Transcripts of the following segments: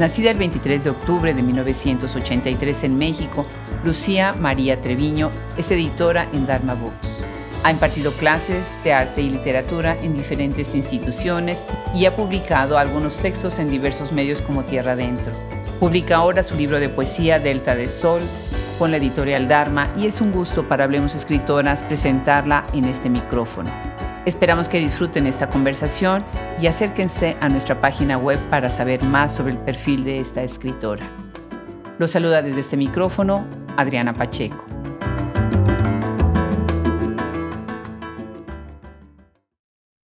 Nacida el 23 de octubre de 1983 en México, Lucía María Treviño es editora en Dharma Books. Ha impartido clases de arte y literatura en diferentes instituciones y ha publicado algunos textos en diversos medios como Tierra Adentro. Publica ahora su libro de poesía Delta de Sol con la editorial Dharma y es un gusto para Hablemos Escritoras presentarla en este micrófono. Esperamos que disfruten esta conversación y acérquense a nuestra página web para saber más sobre el perfil de esta escritora. Los saluda desde este micrófono Adriana Pacheco.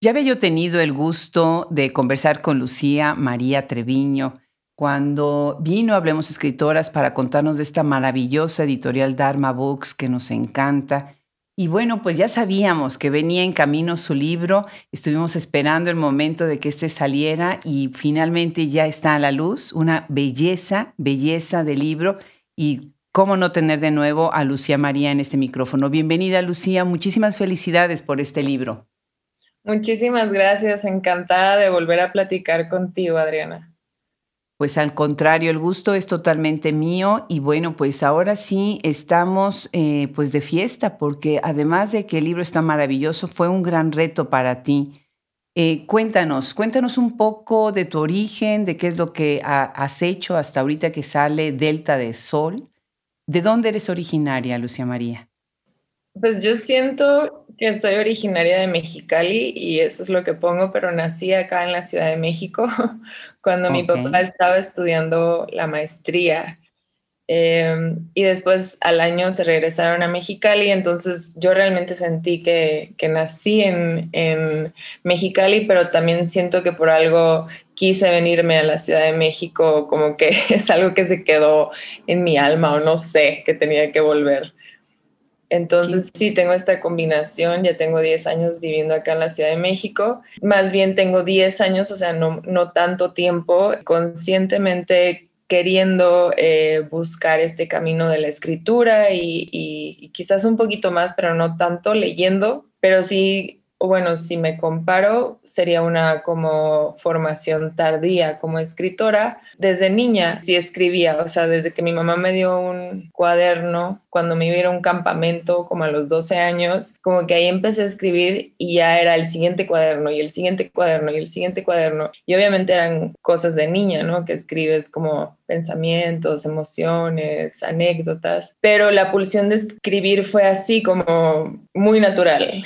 Ya había yo tenido el gusto de conversar con Lucía María Treviño cuando vino Hablemos Escritoras para contarnos de esta maravillosa editorial Dharma Books que nos encanta y bueno, pues ya sabíamos que venía en camino su libro, estuvimos esperando el momento de que este saliera y finalmente ya está a la luz, una belleza, belleza de libro y cómo no tener de nuevo a Lucía María en este micrófono. Bienvenida Lucía, muchísimas felicidades por este libro. Muchísimas gracias, encantada de volver a platicar contigo, Adriana. Pues al contrario, el gusto es totalmente mío y bueno, pues ahora sí estamos eh, pues de fiesta porque además de que el libro está maravilloso, fue un gran reto para ti. Eh, cuéntanos, cuéntanos un poco de tu origen, de qué es lo que has hecho hasta ahorita que sale Delta de Sol. ¿De dónde eres originaria, Lucia María? Pues yo siento que soy originaria de Mexicali y eso es lo que pongo, pero nací acá en la Ciudad de México cuando mi papá estaba estudiando la maestría. Em, y después al año se regresaron a Mexicali, entonces yo realmente sentí que, que nací en, en, Mexicali, pero también siento que por algo quise venirme a la Ciudad de México, como que es algo que se quedó en mi alma o no sé, que tenía que volver. Entonces sí, tengo esta combinación, ya tengo 10 años viviendo acá en la Ciudad de México, más bien tengo 10 años, o sea, no, no tanto tiempo, conscientemente queriendo eh, buscar este camino de la escritura y, y quizás un poquito más, pero no tanto leyendo, pero sí bueno, si me comparo, sería una como formación tardía como escritora. Desde niña sí escribía, o sea, desde que mi mamá me dio un cuaderno cuando me iba a un campamento como a los 12 años, como que ahí empecé a escribir y ya era el siguiente cuaderno y el siguiente cuaderno y el siguiente cuaderno. Y obviamente eran cosas de niña, ¿no? Que escribes como pensamientos, emociones, anécdotas, pero la pulsión de escribir fue así como muy natural.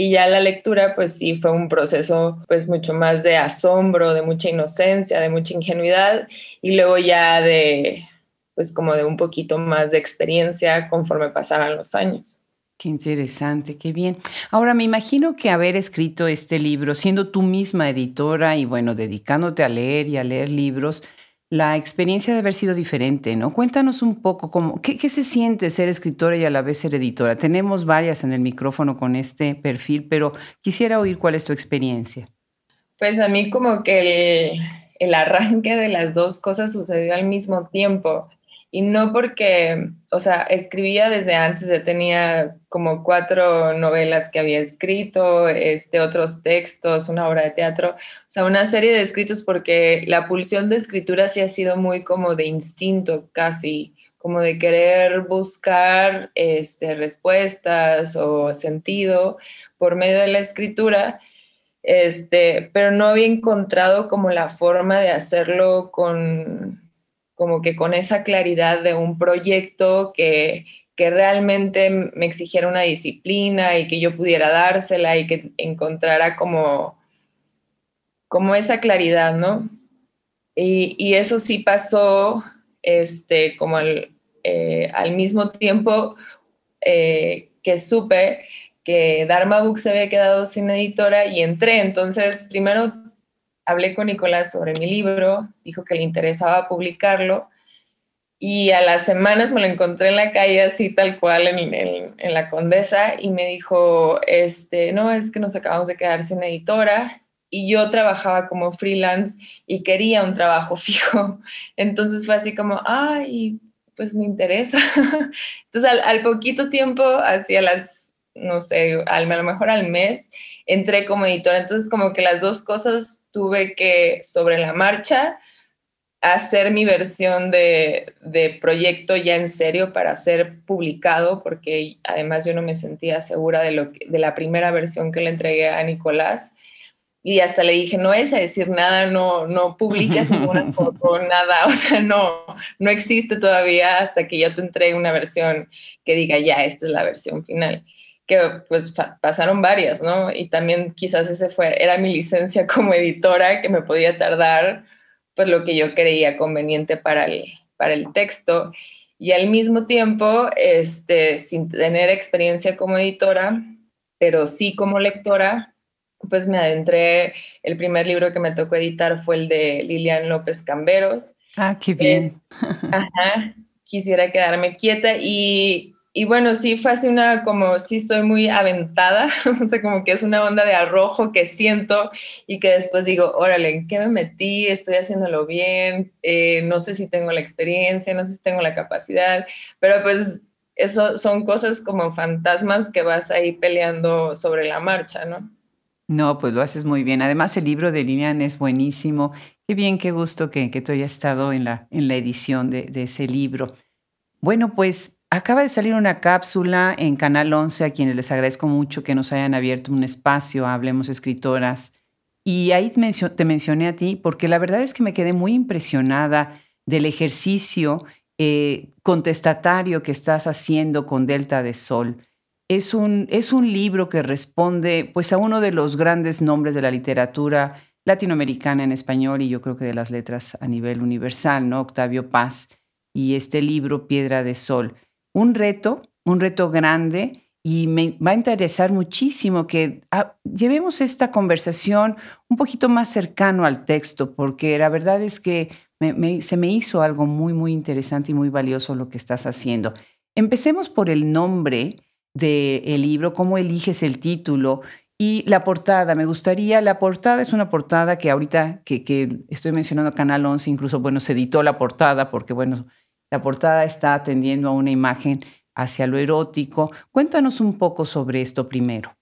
Y ya la lectura, pues sí, fue un proceso pues mucho más de asombro, de mucha inocencia, de mucha ingenuidad y luego ya de pues como de un poquito más de experiencia conforme pasaban los años. Qué interesante, qué bien. Ahora me imagino que haber escrito este libro, siendo tú misma editora y bueno, dedicándote a leer y a leer libros, la experiencia de haber sido diferente, ¿no? Cuéntanos un poco cómo, qué, se siente ser escritora y a la vez ser editora. Tenemos varias en el micrófono con este perfil, pero quisiera oír cuál es tu experiencia. Pues a mí como que el, el arranque de las dos cosas sucedió al mismo tiempo y no porque, o sea, escribía desde antes, ya tenía como cuatro novelas que había escrito, este, otros textos, una obra de teatro, o sea, una serie de escritos porque la pulsión de escritura sí ha sido muy como de instinto casi, como de querer buscar este, respuestas o sentido por medio de la escritura, este, pero no había encontrado como la forma de hacerlo con como que con esa claridad de un proyecto que, que realmente me exigiera una disciplina y que yo pudiera dársela y que encontrara como, como esa claridad, ¿no? Y, y eso sí pasó este, como al, eh, al mismo tiempo eh, que supe que Dharma Book se había quedado sin editora y entré. Entonces, primero hablé con Nicolás sobre mi libro, dijo que le interesaba publicarlo y a las semanas me lo encontré en la calle así tal cual en, la Condesa y me dijo, este, no, es que nos acabamos de quedar sin editora y yo trabajaba como freelance y quería un trabajo fijo. Entonces fue así como, ay, pues me interesa. Entonces al, al poquito tiempo, hacia las, no sé, al, a lo mejor al mes, entré como editora. Entonces como que las dos cosas tuve que sobre la marcha hacer mi versión de, de, proyecto ya en serio para ser publicado, porque además yo no me sentía segura de, lo de la primera versión que le entregué a Nicolás. Y hasta le dije, no es a decir nada, no, no publiques ninguna foto, nada, o sea, no, no existe todavía hasta que yo te entregue una versión que diga, ya, esta es la versión final que pues pasaron varias, ¿no? Y también quizás ese fue, era mi licencia como editora que me podía tardar pues lo que yo creía conveniente para el, para el texto. Y al mismo tiempo, este, sin tener experiencia como editora, pero sí como lectora, pues me adentré, el primer libro que me tocó editar fue el de Lilian López Camberos. Ah, qué bien. ajá, quisiera quedarme quieta y y bueno, sí fue así una, como sí soy muy aventada, o sea, como que es una onda de arrojo que siento y que después digo, órale, ¿en qué me metí? Estoy haciéndolo bien, eh, no sé si tengo la experiencia, no sé si tengo la capacidad, pero pues eso son cosas como fantasmas que vas ahí peleando sobre la marcha, ¿no? No, pues lo haces muy bien. Además, el libro de Lilian es buenísimo. Qué bien, qué gusto que, que tú hayas estado en la, en la edición de, de ese libro. Bueno, pues Acaba de salir una cápsula en Canal 11 a quienes les agradezco mucho que nos hayan abierto un espacio, Hablemos Escritoras. Y ahí te mencioné a ti porque la verdad es que me quedé muy impresionada del ejercicio eh, contestatario que estás haciendo con Delta de Sol. Es un, es un libro que responde pues, a uno de los grandes nombres de la literatura latinoamericana en español y yo creo que de las letras a nivel universal, ¿no? Octavio Paz y este libro Piedra de Sol un reto, un reto grande y me va a interesar muchísimo que ah, llevemos esta conversación un poquito más cercano al texto, porque la verdad es que se me hizo algo muy, muy interesante y muy valioso lo que estás haciendo. Empecemos por el nombre del libro, cómo eliges el título y la portada. Me gustaría, la portada es una portada que ahorita que, que estoy mencionando Canal 11, incluso, bueno, se editó la portada porque, bueno, la portada está atendiendo a una imagen hacia lo erótico. Cuéntanos un poco sobre esto primero.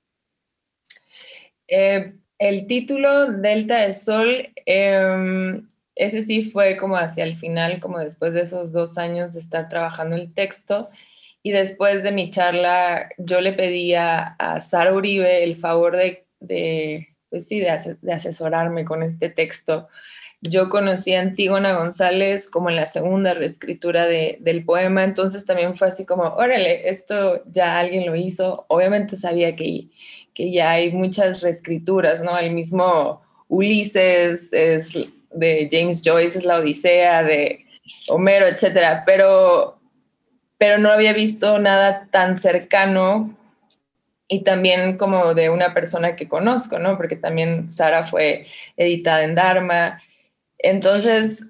Eh, el título Delta de Sol, em, ese sí fue como hacia el final, como después de esos dos años de estar trabajando el texto. Y después de mi charla, yo le pedía a Sara Uribe el favor de, pues sí, de asesorarme con este texto yo conocí a Antígona González como en la segunda reescritura del poema, entonces también fue así como, órale, esto ya alguien lo hizo. Obviamente sabía que, que ya hay muchas reescrituras, ¿no? El mismo Ulises es de James Joyce, es la Odisea de Homero, etcétera, pero, pero no había visto nada tan cercano y también como de una persona que conozco, ¿no? Porque también Sara fue editada en Dharma entonces,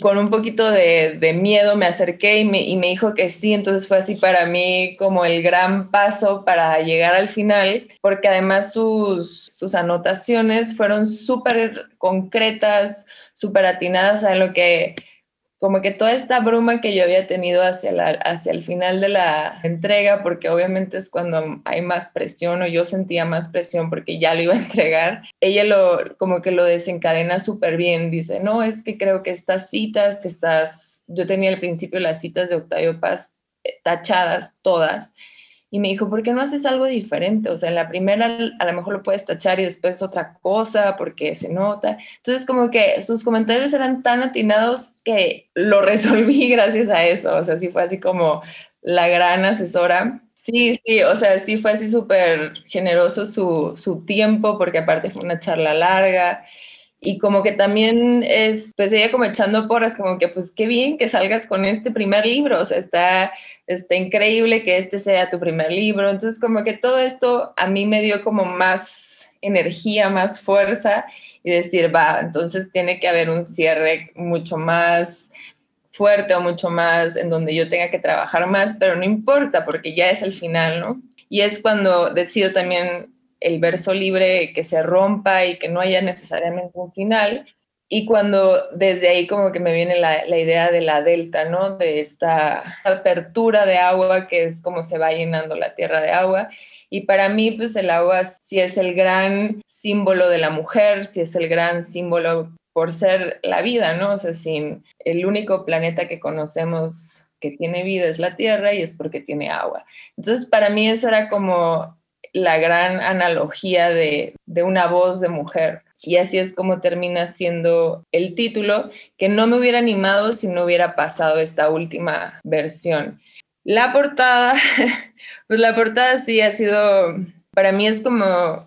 con un poquito de, miedo me acerqué y me, dijo que sí, entonces fue así para mí como el gran paso para llegar al final, porque además sus, sus anotaciones fueron súper concretas, súper atinadas a lo que como que toda esta bruma que yo había tenido hacia, la, hacia el final de la entrega, porque obviamente es cuando hay más presión o yo sentía más presión porque ya lo iba a entregar, ella lo como que lo desencadena súper bien, dice, no, es que creo que estas citas que estás, yo tenía al principio las citas de Octavio Paz eh, tachadas todas, y me dijo, ¿por qué no haces algo diferente? O sea, en la primera a lo mejor lo puedes tachar y después otra cosa porque se nota. Entonces, como que sus comentarios eran tan atinados que lo resolví gracias a eso. O sea, sí fue así como la gran asesora. Sí, sí, o sea, sí fue así súper generoso su, su tiempo porque aparte fue una charla larga y como que también es, pues ella como echando porras, como que pues qué bien que salgas con este primer libro, o sea, está, está increíble que este sea tu primer libro, entonces como que todo esto a mí me dio como más energía, más fuerza y decir, va, entonces tiene que haber un cierre mucho más fuerte o mucho más en donde yo tenga que trabajar más, pero no importa porque ya es el final, ¿no? Y es cuando decido también el verso libre que se rompa y que no haya necesariamente un final. Y cuando desde ahí como que me viene la, idea de la delta, ¿no? De esta apertura de agua que es como se va llenando la tierra de agua. Y para mí, pues el agua sí es el gran símbolo de la mujer, sí es el gran símbolo por ser la vida, ¿no? O sea, sin el único planeta que conocemos que tiene vida es la Tierra y es porque tiene agua. Entonces, para mí eso era como la gran analogía de, de una voz de mujer. Y así es como termina siendo el título, que no me hubiera animado si no hubiera pasado esta última versión. La portada, pues la portada sí ha sido para mí es como,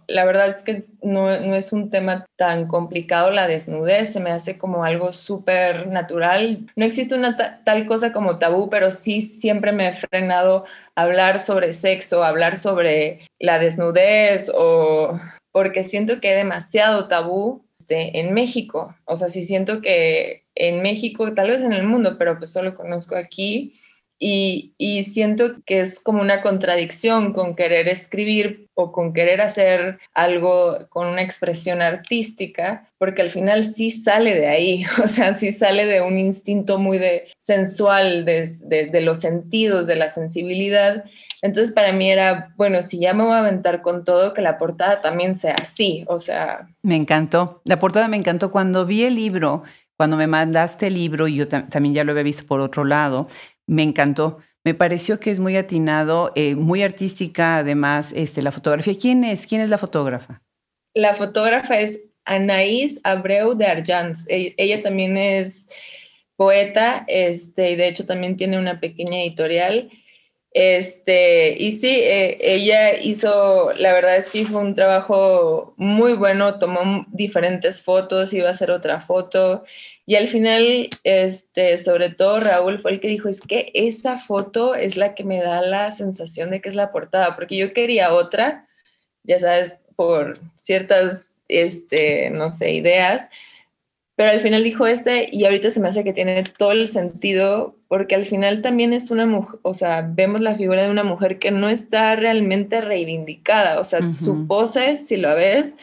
la verdad es que no, es un tema tan complicado la desnudez, se me hace como algo súper natural. No existe una tal cosa como tabú, pero sí siempre me he frenado a hablar sobre sexo, hablar sobre la desnudez o porque siento que hay demasiado tabú este, en México. O sea, sí siento que en México, tal vez en el mundo, pero pues solo conozco aquí, y, siento que es como una contradicción con querer escribir o con querer hacer algo con una expresión artística, porque al final sí sale de ahí, o sea, sí sale de un instinto muy sensual, de, de, los sentidos, de la sensibilidad. Entonces para mí era, bueno, si ya me voy a aventar con todo, que la portada también sea así, o sea... Me encantó, la portada me encantó. Cuando vi el libro, cuando me mandaste el libro, y yo también ya lo había visto por otro lado, me encantó. Me pareció que es muy atinado, eh, muy artística, además, este, la fotografía. ¿Quién es? ¿Quién es la fotógrafa? La fotógrafa es Anaís Abreu de Arjanz. E, ella también es poeta, este, y de hecho también tiene una pequeña editorial. Este, y sí, eh, ella hizo, la verdad es que hizo un trabajo muy bueno, tomó diferentes fotos, iba a hacer otra foto y al final, este, sobre todo Raúl fue el que dijo, es que esa foto es la que me da la sensación de que es la portada, porque yo quería otra, ya sabes, por ciertas, este, no sé, ideas, pero al final dijo este y ahorita se me hace que tiene todo el sentido, porque al final también es una mujer, o sea, vemos la figura de una mujer que no está realmente reivindicada, o sea, su pose, si lo ves,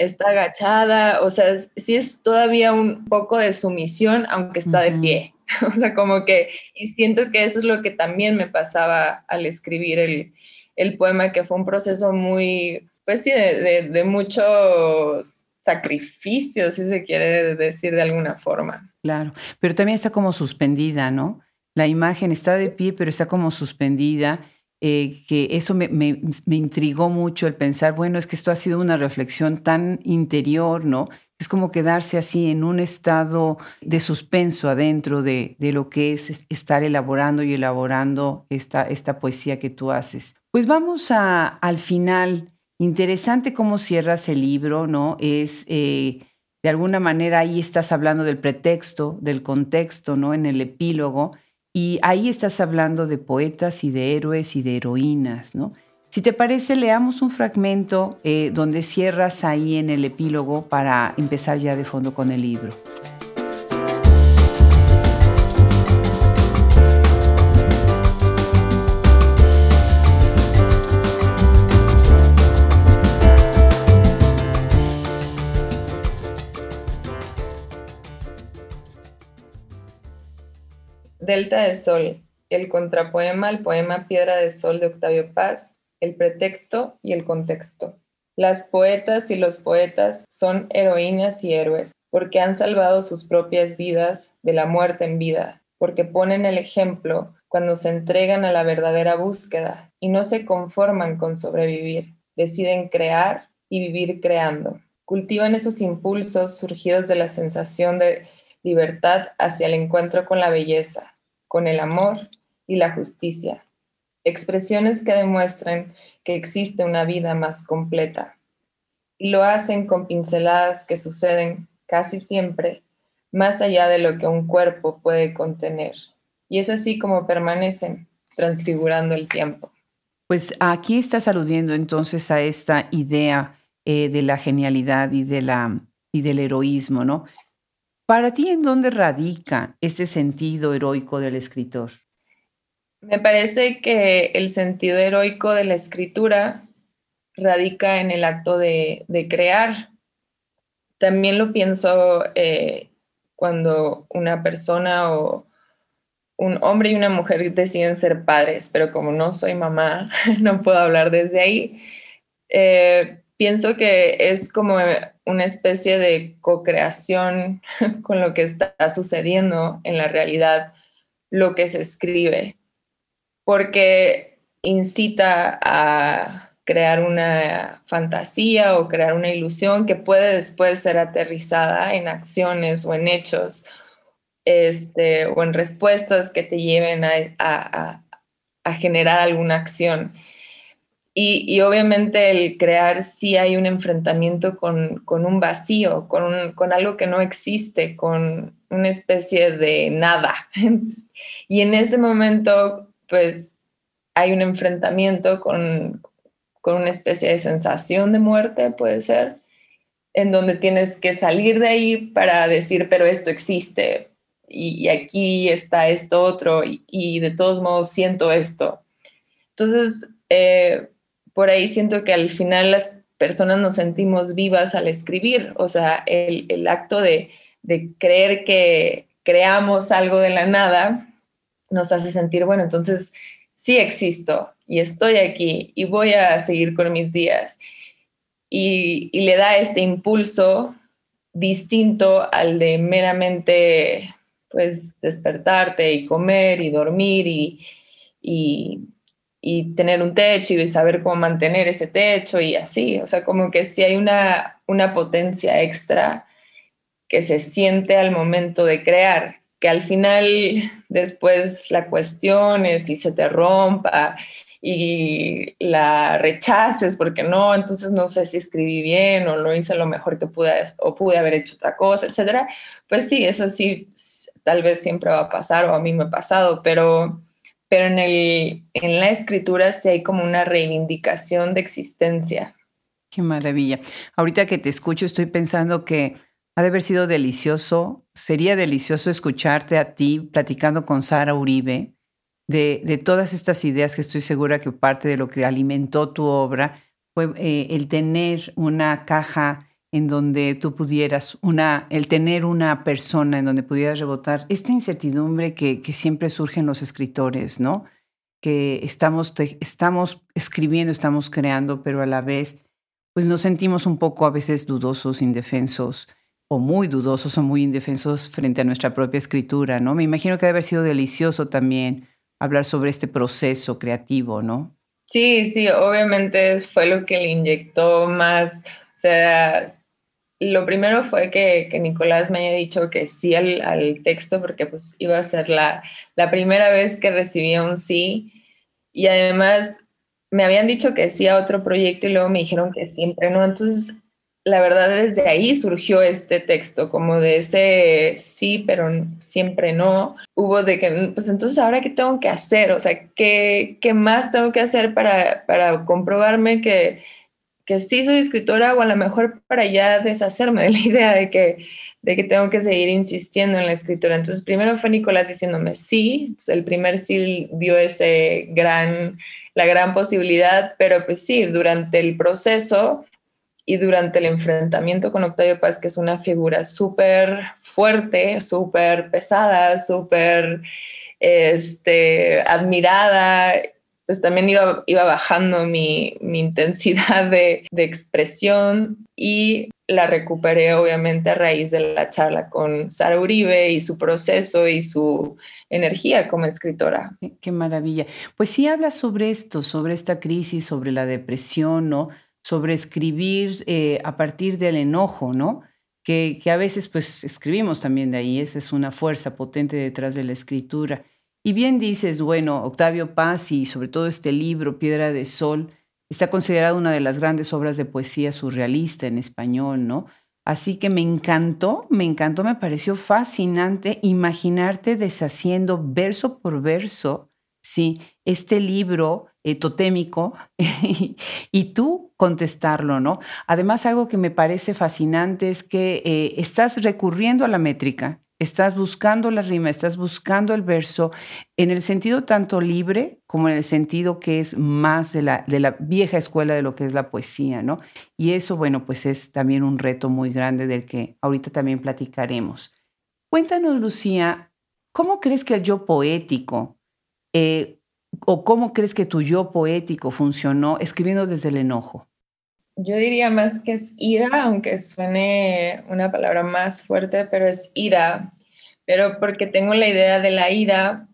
está agachada, o sea, sí es todavía un poco de sumisión, aunque está de pie. O sea, como que, y siento que eso es lo que también me pasaba al escribir el, el poema, que fue un proceso muy, pues sí, de, de, muchos sacrificios, si se quiere decir de alguna forma. Claro, pero también está como suspendida, ¿no? La imagen está de pie, pero está como suspendida eh, que eso me, me, intrigó mucho el pensar, bueno, es que esto ha sido una reflexión tan interior, ¿no? Es como quedarse así en un estado de suspenso adentro de, de lo que es estar elaborando y elaborando esta, esta poesía que tú haces. Pues vamos a, al final. Interesante cómo cierras el libro, ¿no? Es... Eh, de alguna manera ahí estás hablando del pretexto, del contexto, ¿no? En el epílogo, y ahí estás hablando de poetas y de héroes y de heroínas, ¿no? Si te parece, leamos un fragmento eh, donde cierras ahí en el epílogo para empezar ya de fondo con el libro. Delta de Sol, el contrapoema al poema Piedra de Sol de Octavio Paz, el pretexto y el contexto. Las poetas y los poetas son heroínas y héroes porque han salvado sus propias vidas de la muerte en vida, porque ponen el ejemplo cuando se entregan a la verdadera búsqueda y no se conforman con sobrevivir, deciden crear y vivir creando. Cultivan esos impulsos surgidos de la sensación de libertad hacia el encuentro con la belleza, con el amor y la justicia, expresiones que demuestran que existe una vida más completa. Y lo hacen con pinceladas que suceden casi siempre más allá de lo que un cuerpo puede contener. Y es así como permanecen, transfigurando el tiempo. Pues aquí estás aludiendo entonces a esta idea eh, de la genialidad y, de la, y del heroísmo, ¿no? Para ti, ¿en dónde radica este sentido heroico del escritor? Me parece que el sentido heroico de la escritura radica en el acto de, crear. También lo pienso eh, cuando una persona o un hombre y una mujer deciden ser padres, pero como no soy mamá, no puedo hablar desde ahí. Eh, pienso que es como una especie de co-creación con lo que está sucediendo en la realidad, lo que se escribe, porque incita a crear una fantasía o crear una ilusión que puede después ser aterrizada en acciones o en hechos este, o en respuestas que te lleven a, generar alguna acción. Y, obviamente el crear sí hay un enfrentamiento con, un vacío, con, con, algo que no existe, con una especie de nada. Y en ese momento, pues hay un enfrentamiento con, con una especie de sensación de muerte, puede ser, en donde tienes que salir de ahí para decir, pero esto existe, y, aquí está esto otro, y, de todos modos siento esto. Entonces, eh, por ahí siento que al final las personas nos sentimos vivas al escribir, o sea, el, acto de, de creer que creamos algo de la nada nos hace sentir, bueno, entonces sí existo y estoy aquí y voy a seguir con mis días. Y, le da este impulso distinto al de meramente pues despertarte y comer y dormir y, y, tener un techo y saber cómo mantener ese techo y así. O sea, como que si hay una, una potencia extra que se siente al momento de crear, que al final después la cuestión es si se te rompa y la rechaces porque no, entonces no sé si escribí bien o no hice lo mejor que pude o pude haber hecho otra cosa, etcétera. Pues sí, eso sí tal vez siempre va a pasar o a mí me ha pasado, pero, pero en, el, en la escritura sí hay como una reivindicación de existencia. Qué maravilla. Ahorita que te escucho estoy pensando que ha de haber sido delicioso, sería delicioso escucharte a ti platicando con Sara Uribe de, de todas estas ideas que estoy segura que parte de lo que alimentó tu obra fue eh, el tener una caja en donde tú pudieras, una, el tener una persona en donde pudieras rebotar esta incertidumbre que, que siempre surge en los escritores, ¿no? Que estamos, estamos escribiendo, estamos creando, pero a la vez, pues nos sentimos un poco a veces dudosos, indefensos, o muy dudosos o muy indefensos frente a nuestra propia escritura, ¿no? Me imagino que debe haber sido delicioso también hablar sobre este proceso creativo, ¿no? Sí, sí, obviamente fue lo que le inyectó más, o sea, lo primero fue que, Nicolás me haya dicho que sí al, texto, porque pues iba a ser la, la, primera vez que recibía un sí. Y además me habían dicho que sí a otro proyecto y luego me dijeron que siempre no. Entonces, la verdad, desde ahí surgió este texto, como de ese sí, pero siempre no. Hubo de que, pues entonces, ¿ahora qué tengo que hacer? O sea, ¿qué, qué más tengo que hacer para, para comprobarme que que sí soy escritora o a lo mejor para ya deshacerme de la idea de que, de que tengo que seguir insistiendo en la escritura. Entonces, primero fue Nicolás diciéndome sí, el primer sí vio ese gran, la gran posibilidad, pero pues sí, durante el proceso y durante el enfrentamiento con Octavio Paz, que es una figura súper fuerte, súper pesada, súper este, admirada pues también iba, iba bajando mi, intensidad de, expresión y la recuperé obviamente a raíz de la charla con Sara Uribe y su proceso y su energía como escritora. Qué, maravilla. Pues sí habla sobre esto, sobre esta crisis, sobre la depresión, ¿no? Sobre escribir eh, a partir del enojo, ¿no? Que, que, a veces pues escribimos también de ahí, esa es una fuerza potente detrás de la escritura. Y bien dices, bueno, Octavio Paz y sobre todo este libro, Piedra de Sol, está considerado una de las grandes obras de poesía surrealista en español, ¿no? Así que me encantó, me encantó, me pareció fascinante imaginarte deshaciendo verso por verso, sí, este libro eh, totémico y, tú contestarlo, ¿no? Además, algo que me parece fascinante es que eh, estás recurriendo a la métrica, Estás buscando la rima, estás buscando el verso en el sentido tanto libre como en el sentido que es más de la, de la vieja escuela de lo que es la poesía, ¿no? Y eso, bueno, pues es también un reto muy grande del que ahorita también platicaremos. Cuéntanos, Lucía, ¿cómo crees que el yo poético eh, o cómo crees que tu yo poético funcionó escribiendo desde el enojo? Yo diría más que es ira, aunque suene una palabra más fuerte, pero es ira. Pero porque tengo la idea de la ira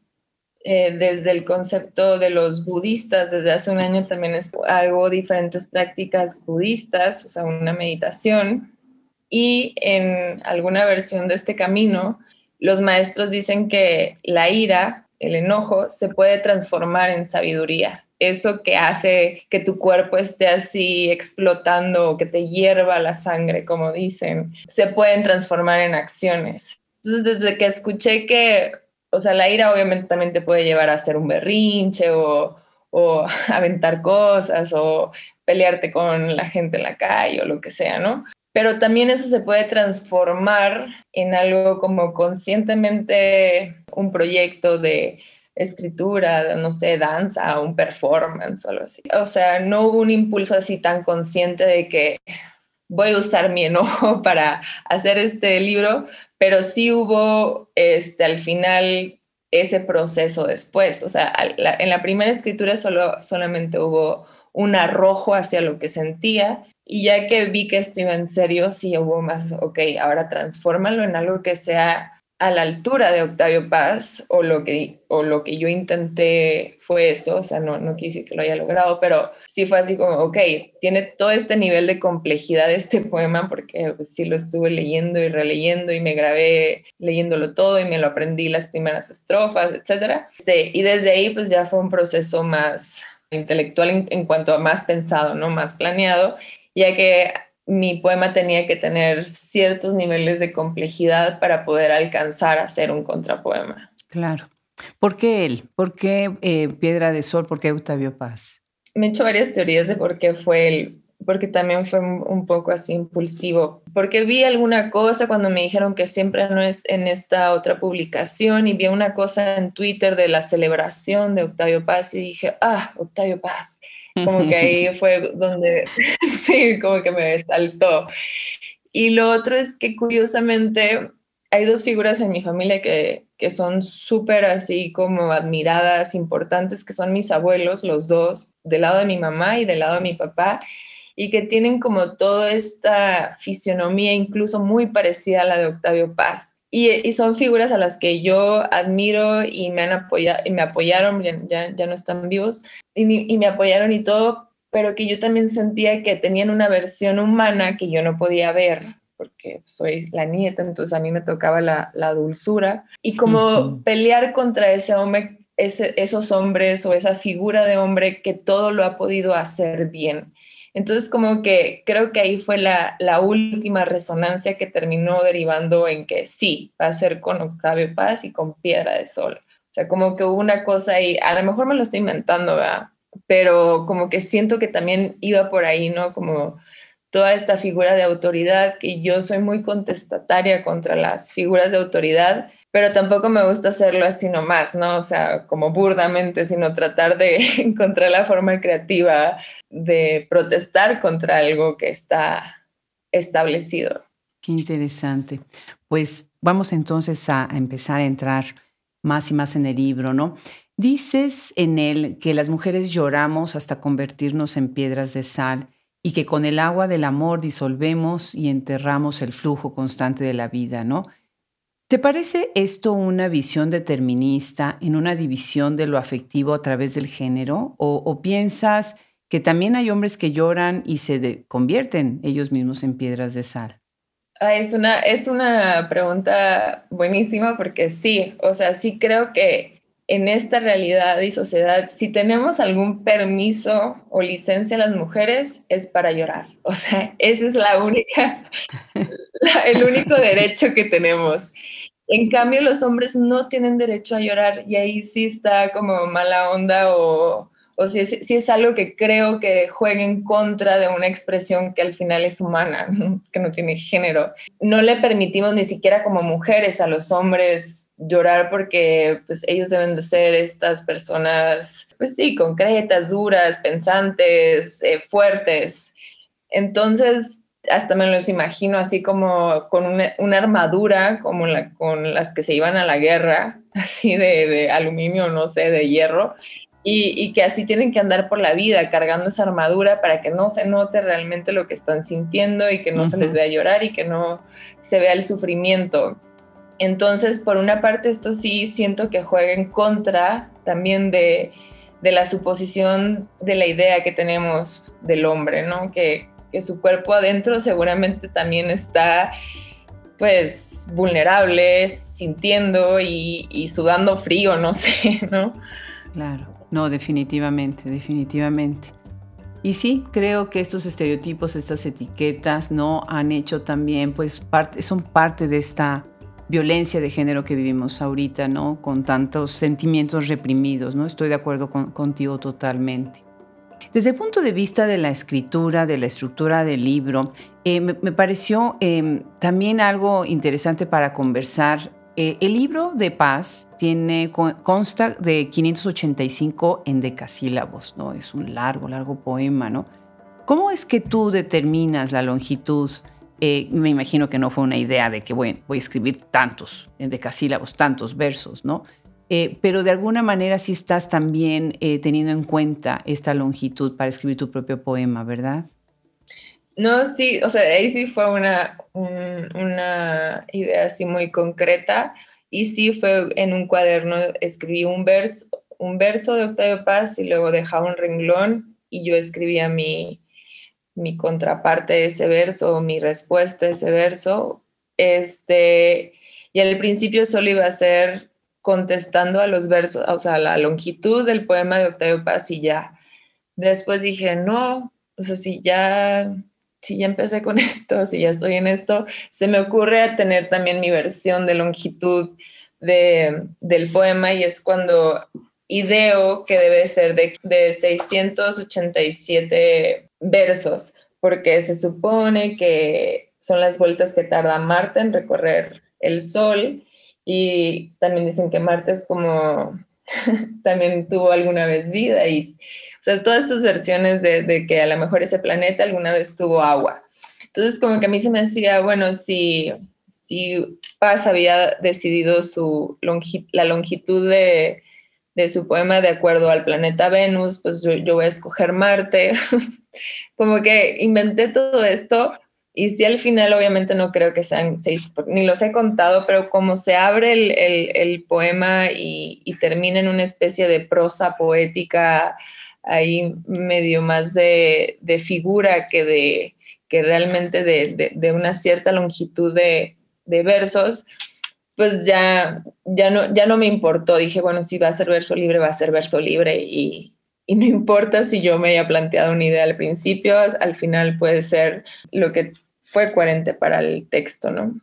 eh, desde el concepto de los budistas, desde hace un año también es algo diferentes prácticas budistas, o sea, una meditación. Y en alguna versión de este camino, los maestros dicen que la ira, el enojo, se puede transformar en sabiduría eso que hace que tu cuerpo esté así explotando que te hierva la sangre, como dicen, se pueden transformar en acciones. Entonces, desde que escuché que, o sea, la ira obviamente también te puede llevar a hacer un berrinche o, o aventar cosas o pelearte con la gente en la calle o lo que sea, ¿no? Pero también eso se puede transformar en algo como conscientemente un proyecto de escritura, no sé, danza, un performance o algo así. O sea, no hubo un impulso así tan consciente de que voy a usar mi enojo para hacer este libro, pero sí hubo este, al final ese proceso después. O sea, en la primera escritura solo, solamente hubo un arrojo hacia lo que sentía y ya que vi que esto iba en serio, sí hubo más, ok, ahora transfórmalo en algo que sea a la altura de Octavio Paz, o lo que, o lo que yo intenté fue eso, o sea, no, no quise que lo haya logrado, pero sí fue así como, ok, tiene todo este nivel de complejidad este poema, porque pues, sí lo estuve leyendo y releyendo y me grabé leyéndolo todo y me lo aprendí las primeras estrofas, etc. Este, y desde ahí pues ya fue un proceso más intelectual en, en cuanto a más pensado, ¿no? Más planeado, ya que mi poema tenía que tener ciertos niveles de complejidad para poder alcanzar a ser un contrapoema. Claro. ¿Por qué él? ¿Por qué eh, Piedra de Sol? ¿Por qué Octavio Paz? Me he hecho varias teorías de por qué fue él, porque también fue un poco así impulsivo, porque vi alguna cosa cuando me dijeron que siempre no es en esta otra publicación y vi una cosa en Twitter de la celebración de Octavio Paz y dije, ah, Octavio Paz como que ahí fue donde, sí, como que me saltó. Y lo otro es que curiosamente hay dos figuras en mi familia que, que son súper así como admiradas, importantes, que son mis abuelos, los dos, del lado de mi mamá y del lado de mi papá, y que tienen como toda esta fisionomía incluso muy parecida a la de Octavio Paz. Y, son figuras a las que yo admiro y me, han apoyado, y me apoyaron, ya, ya no están vivos, y, y, me apoyaron y todo, pero que yo también sentía que tenían una versión humana que yo no podía ver, porque soy la nieta, entonces a mí me tocaba la, la dulzura. Y como pelear contra ese hombre, ese, esos hombres o esa figura de hombre que todo lo ha podido hacer bien entonces, como que creo que ahí fue la, última resonancia que terminó derivando en que sí, va a ser con Octavio Paz y con Piedra de Sol. O sea, como que hubo una cosa ahí, a lo mejor me lo estoy inventando, ¿verdad? Pero como que siento que también iba por ahí, ¿no? Como toda esta figura de autoridad, que yo soy muy contestataria contra las figuras de autoridad, pero tampoco me gusta hacerlo así nomás, ¿no? O sea, como burdamente, sino tratar de encontrar la forma creativa de protestar contra algo que está establecido. Qué interesante. Pues vamos entonces a, empezar a entrar más y más en el libro, ¿no? Dices en él que las mujeres lloramos hasta convertirnos en piedras de sal y que con el agua del amor disolvemos y enterramos el flujo constante de la vida, ¿no? ¿Te parece esto una visión determinista en una división de lo afectivo a través del género? ¿O, piensas que también hay hombres que lloran y se convierten ellos mismos en piedras de sal? Ah, es, una, es una pregunta buenísima porque sí, o sea, sí creo que en esta realidad y sociedad, si tenemos algún permiso o licencia las mujeres, es para llorar. O sea, ese es la única, el único derecho que tenemos. En cambio, los hombres no tienen derecho a llorar y ahí sí está como mala onda o, o si, es, si es algo que creo que juega en contra de una expresión que al final es humana, que no tiene género. No le permitimos ni siquiera como mujeres a los hombres llorar porque pues ellos deben de ser estas personas, pues sí, concretas, duras, pensantes, eh, fuertes. Entonces, hasta me los imagino así como con una, armadura como con las que se iban a la guerra, así de, de, aluminio, no sé, de hierro, y, que así tienen que andar por la vida cargando esa armadura para que no se note realmente lo que están sintiendo y que no se les vea llorar y que no se vea el sufrimiento. Entonces, por una parte, esto sí siento que juega en contra también de, la suposición de la idea que tenemos del hombre, ¿no? Que, que su cuerpo adentro seguramente también está pues vulnerable, sintiendo y, y, sudando frío, no sé, ¿no? Claro, no, definitivamente, definitivamente. Y sí, creo que estos estereotipos, estas etiquetas, ¿no? Han hecho también, pues, parte, son parte de esta violencia de género que vivimos ahorita, ¿no? Con tantos sentimientos reprimidos, ¿no? Estoy de acuerdo contigo totalmente. Desde el punto de vista de la escritura, de la estructura del libro, eh, me, pareció em, también algo interesante para conversar. Eh, el libro de paz tiene, consta de 585 endecasílabos, ¿no? Es un largo, largo poema, ¿no? ¿Cómo es que tú determinas la longitud? Eh, me imagino que no fue una idea de que bueno, voy a escribir tantos endecasílabos, tantos versos, ¿no? Eh, pero de alguna manera sí estás también eh, teniendo en cuenta esta longitud para escribir tu propio poema, ¿verdad? No, sí, o sea, ahí sí fue una, una idea así muy concreta y sí fue en un cuaderno, escribí un verso, un verso de Octavio Paz y luego dejaba un renglón y yo escribía mi, mi contraparte de ese verso, mi respuesta a ese verso. Este, y al principio solo iba a ser contestando a los versos, o sea, la longitud del poema de Octavio Paz y ya. Después dije, no, o sea, si ya, si ya empecé con esto, si ya estoy en esto, se me ocurre tener también mi versión de longitud de, del poema y es cuando ideo que debe ser de, de 687 versos, porque se supone que son las vueltas que tarda Marte en recorrer el Sol y también dicen que Marte es como, también tuvo alguna vez vida y, o sea, todas estas versiones de, que a lo mejor ese planeta alguna vez tuvo agua. Entonces, como que a mí se me decía, bueno, si, si Paz había decidido su la longitud de, de, su poema de acuerdo al planeta Venus, pues yo, voy a escoger Marte. como que inventé todo esto y sí, al final obviamente no creo que sean seis, ni los he contado, pero como se abre el, poema y, termina en una especie de prosa poética ahí medio más de, figura que, de, que realmente de, una cierta longitud de, versos, pues ya, ya, no, ya no me importó. Dije, bueno, si va a ser verso libre, va a ser verso libre y, y no importa si yo me haya planteado una idea al principio, al final puede ser lo que fue coherente para el texto, ¿no?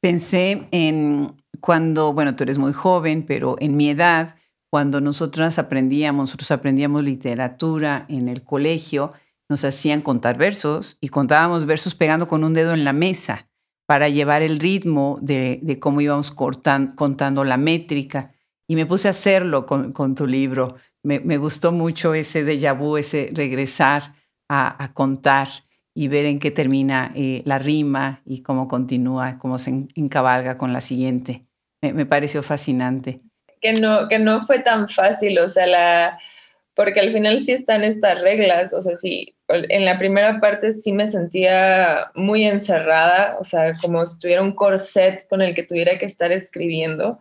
Pensé en cuando, bueno, tú eres muy joven, pero en mi edad, cuando nosotras aprendíamos, nosotros aprendíamos literatura en el colegio, nos hacían contar versos y contábamos versos pegando con un dedo en la mesa para llevar el ritmo de, cómo íbamos contando la métrica. Y me puse a hacerlo con, tu libro. Me, gustó mucho ese déjà vu, ese regresar a, contar y ver en qué termina eh, la rima y cómo continúa, cómo se encabalga con la siguiente. Me, pareció fascinante. Que no, que no fue tan fácil, o sea, porque al final sí están estas reglas, o sea, sí, en la primera parte sí me sentía muy encerrada, o sea, como si tuviera un corset con el que tuviera que estar escribiendo,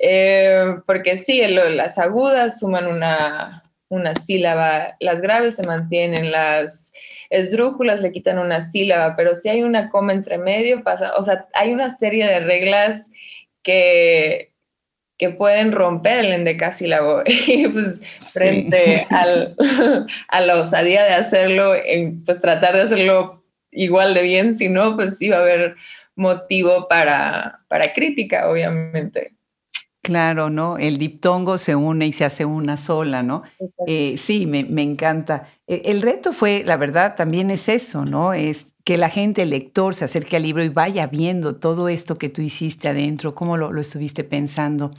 eh, porque sí, las agudas suman una, una sílaba, las graves se mantienen, las esdrújulas le quitan una sílaba, pero si hay una coma entre medio, pasa, o sea, hay una serie de reglas que, que pueden romper el endecasílabo. Y pues frente a la osadía de hacerlo, pues tratar de hacerlo igual de bien, si no, pues sí va a haber motivo para, para crítica, obviamente. Claro, ¿no? El diptongo se une y se hace una sola, ¿no? Eh, sí, me, encanta. E, el reto fue, la verdad, también es eso, ¿no? Es que la gente, el lector, se acerque al libro y vaya viendo todo esto que tú hiciste adentro, cómo lo, estuviste pensando.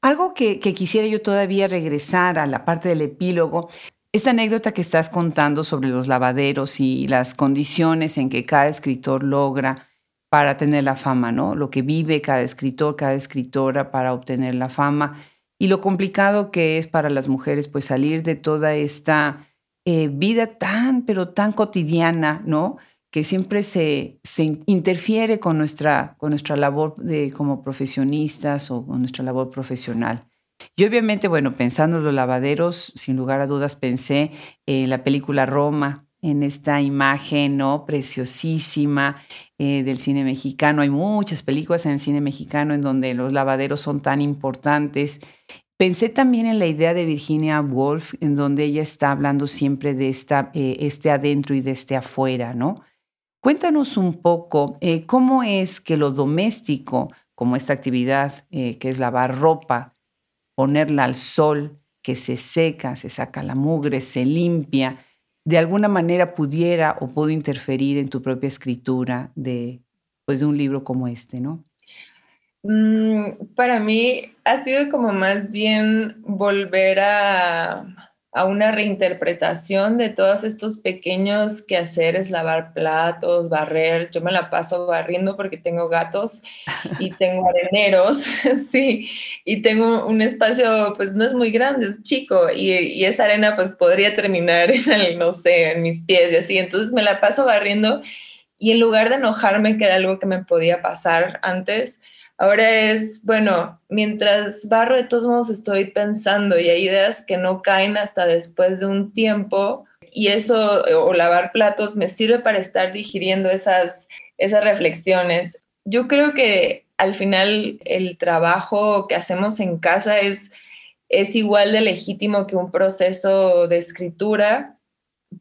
Algo que, que quisiera yo todavía regresar a la parte del epílogo esta anécdota que estás contando sobre los lavaderos y las condiciones en que cada escritor logra para tener la fama, ¿no? Lo que vive cada escritor, cada escritora para obtener la fama. y lo complicado que es para las mujeres pues salir de toda esta eh, vida tan, pero tan cotidiana, ¿no? Que siempre se, se interfiere con nuestra, con nuestra labor de, como profesionistas o con nuestra labor profesional. Y obviamente, bueno, pensando en los lavaderos, sin lugar a dudas pensé en la película Roma, en esta imagen ¿no? preciosísima eh, del cine mexicano. Hay muchas películas en el cine mexicano en donde los lavaderos son tan importantes. Pensé también en la idea de Virginia Woolf, en donde ella está hablando siempre de esta, eh, este adentro y de este afuera, ¿no? Cuéntanos un poco eh, cómo es que lo doméstico, como esta actividad que es lavar ropa, ponerla al sol, que se seca, se saca la mugre, se limpia, de alguna manera pudiera o pudo interferir en tu propia escritura de, pues, de un libro como este, ¿no? Mm, para mí ha sido como más bien volver a, a una reinterpretación de todos estos pequeños quehaceres, lavar platos, barrer. Yo me la paso barriendo porque tengo gatos y tengo areneros, sí, y tengo un espacio, pues no es muy grande, es chico, y, y, esa arena pues podría terminar en el, no sé, en mis pies y así. Entonces me la paso barriendo y en lugar de enojarme, que era algo que me podía pasar antes, Ahora es, bueno, mientras barro de todos modos estoy pensando y hay ideas que no caen hasta después de un tiempo y eso, o lavar platos, me sirve para estar digiriendo esas, esas reflexiones. Yo creo que al final el trabajo que hacemos en casa es, es igual de legítimo que un proceso de escritura,